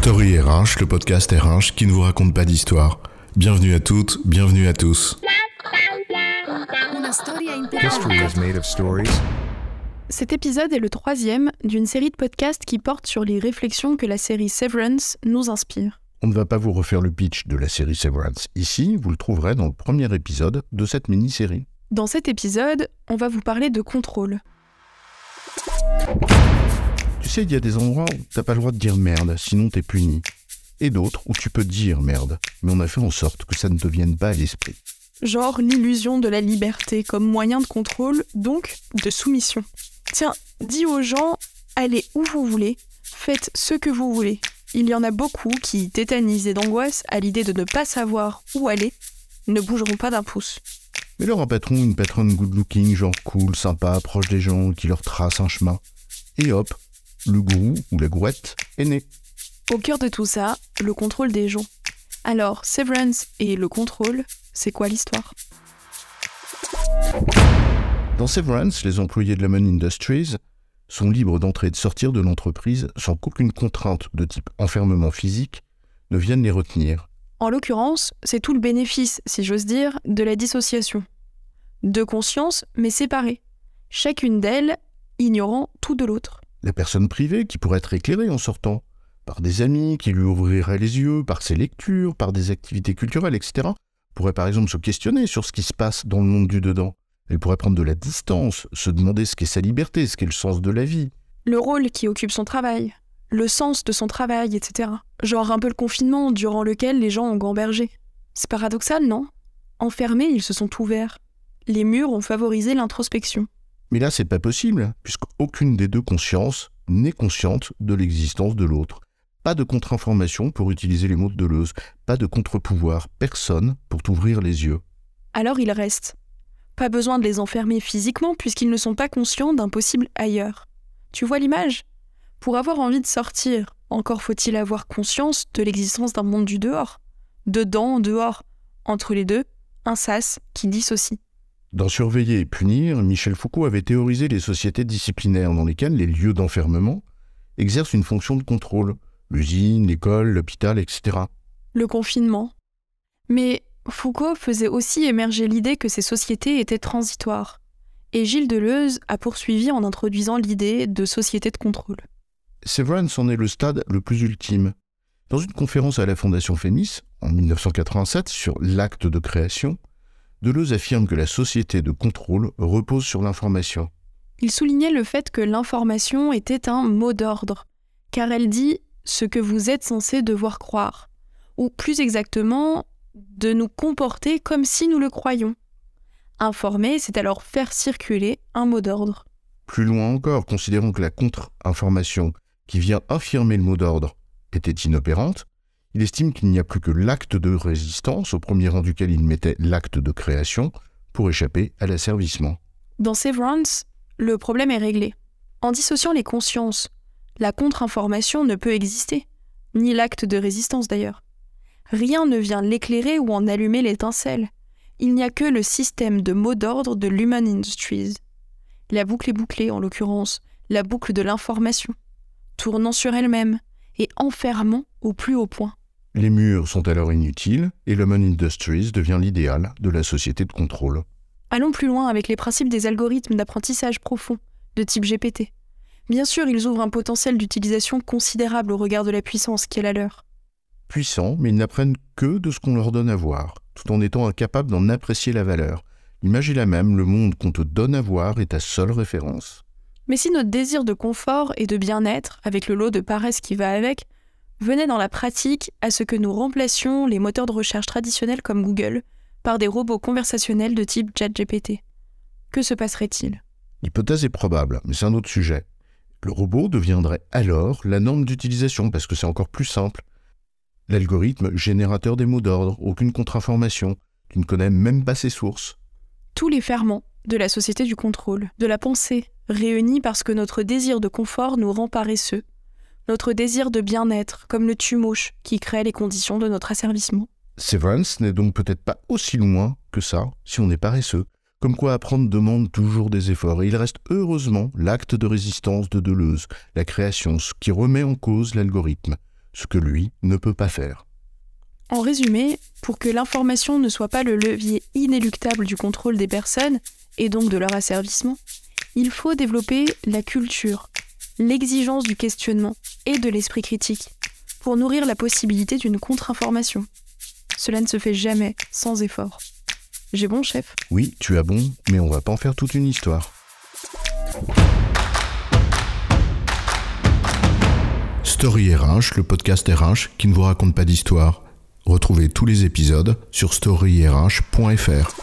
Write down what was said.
Story RH, le podcast RH qui ne vous raconte pas d'histoire. Bienvenue à toutes, bienvenue à tous. Cet épisode est le troisième d'une série de podcasts qui porte sur les réflexions que la série Severance nous inspire. On ne va pas vous refaire le pitch de la série Severance. Ici, vous le trouverez dans le premier épisode de cette mini-série. Dans cet épisode, on va vous parler de contrôle. Tu sais, il y a des endroits où t'as pas le droit de dire merde, sinon t'es puni. Et d'autres où tu peux dire merde, mais on a fait en sorte que ça ne te vienne pas à l'esprit. Genre l'illusion de la liberté comme moyen de contrôle, donc de soumission. Tiens, dis aux gens, allez où vous voulez, faites ce que vous voulez. Il y en a beaucoup qui, tétanisés d'angoisse à l'idée de ne pas savoir où aller, ne bougeront pas d'un pouce. Mais leur un patron une patronne good looking, genre cool, sympa, proche des gens, qui leur trace un chemin. Et hop, le gourou ou la gouette est né. Au cœur de tout ça, le contrôle des gens. Alors, Severance et le contrôle, c'est quoi l'histoire? Dans Severance, les employés de Lemon Industries sont libres d'entrer et de sortir de l'entreprise sans qu'aucune contrainte de type enfermement physique ne vienne les retenir. En l'occurrence, c'est tout le bénéfice, si j'ose dire, de la dissociation. Deux consciences, mais séparées. Chacune d'elles ignorant tout de l'autre. La personne privée qui pourrait être éclairée en sortant, par des amis qui lui ouvriraient les yeux, par ses lectures, par des activités culturelles, etc., pourrait par exemple se questionner sur ce qui se passe dans le monde du dedans. Elle pourrait prendre de la distance, se demander ce qu'est sa liberté, ce qu'est le sens de la vie. Le rôle qui occupe son travail, le sens de son travail, etc. Genre un peu le confinement durant lequel les gens ont gambergé. C'est paradoxal, non? Enfermés, ils se sont ouverts. Les murs ont favorisé l'introspection. Mais là, c'est pas possible, puisqu'aucune des deux consciences n'est consciente de l'existence de l'autre. Pas de contre-information pour utiliser les mots de Deleuze, pas de contre-pouvoir, personne pour t'ouvrir les yeux. Alors ils restent. Pas besoin de les enfermer physiquement puisqu'ils ne sont pas conscients d'un possible ailleurs. Tu vois l'image? Pour avoir envie de sortir, encore faut-il avoir conscience de l'existence d'un monde du dehors. Dedans, dehors. Entre les deux, un sas qui dissocie. Dans Surveiller et punir, Michel Foucault avait théorisé les sociétés disciplinaires dans lesquelles les lieux d'enfermement exercent une fonction de contrôle, l'usine, l'école, l'hôpital, etc. Le confinement. Mais Foucault faisait aussi émerger l'idée que ces sociétés étaient transitoires. Et Gilles Deleuze a poursuivi en introduisant l'idée de société de contrôle. Severance en est le stade le plus ultime. Dans une conférence à la Fondation Fénis, en 1987, sur l'acte de création, Deleuze affirme que la société de contrôle repose sur l'information. Il soulignait le fait que l'information était un mot d'ordre, car elle dit ce que vous êtes censé devoir croire, ou plus exactement, de nous comporter comme si nous le croyions. Informer, c'est alors faire circuler un mot d'ordre. Plus loin encore, considérons que la contre-information qui vient affirmer le mot d'ordre était inopérante, il estime qu'il n'y a plus que l'acte de résistance, au premier rang duquel il mettait l'acte de création, pour échapper à l'asservissement. Dans Severance, le problème est réglé. En dissociant les consciences, la contre-information ne peut exister, ni l'acte de résistance d'ailleurs. Rien ne vient l'éclairer ou en allumer l'étincelle. Il n'y a que le système de mots d'ordre de l'Human Industries. La boucle est bouclée, en l'occurrence, la boucle de l'information, tournant sur elle-même et enfermant au plus haut point. Les murs sont alors inutiles et l'Human Industries devient l'idéal de la société de contrôle. Allons plus loin avec les principes des algorithmes d'apprentissage profond, de type GPT. Bien sûr, ils ouvrent un potentiel d'utilisation considérable au regard de la puissance qui est la leur. Puissants, mais ils n'apprennent que de ce qu'on leur donne à voir, tout en étant incapables d'en apprécier la valeur. L'image est la même, le monde qu'on te donne à voir est ta seule référence. Mais si notre désir de confort et de bien-être, avec le lot de paresse qui va avec, venait dans la pratique à ce que nous remplacions les moteurs de recherche traditionnels comme Google par des robots conversationnels de type ChatGPT, que se passerait-il? L'hypothèse est probable, mais c'est un autre sujet. Le robot deviendrait alors la norme d'utilisation parce que c'est encore plus simple. L'algorithme générateur des mots d'ordre, aucune contre-information, tu ne connais même pas ses sources. Tous les ferments de la société du contrôle, de la pensée, réunis parce que notre désir de confort nous rend paresseux, notre désir de bien-être, comme le tumoche qui crée les conditions de notre asservissement. Severance n'est donc peut-être pas aussi loin que ça si on est paresseux. Comme quoi apprendre demande toujours des efforts, et il reste heureusement l'acte de résistance de Deleuze, la création, ce qui remet en cause l'algorithme, ce que lui ne peut pas faire. En résumé, pour que l'information ne soit pas le levier inéluctable du contrôle des personnes, et donc de leur asservissement, il faut développer la culture, l'exigence du questionnement et de l'esprit critique, pour nourrir la possibilité d'une contre-information. Cela ne se fait jamais sans effort. J'ai bon, chef? Oui, tu as bon, mais on va pas en faire toute une histoire. Story RH, le podcast RH qui ne vous raconte pas d'histoire. Retrouvez tous les épisodes sur storyrh.fr.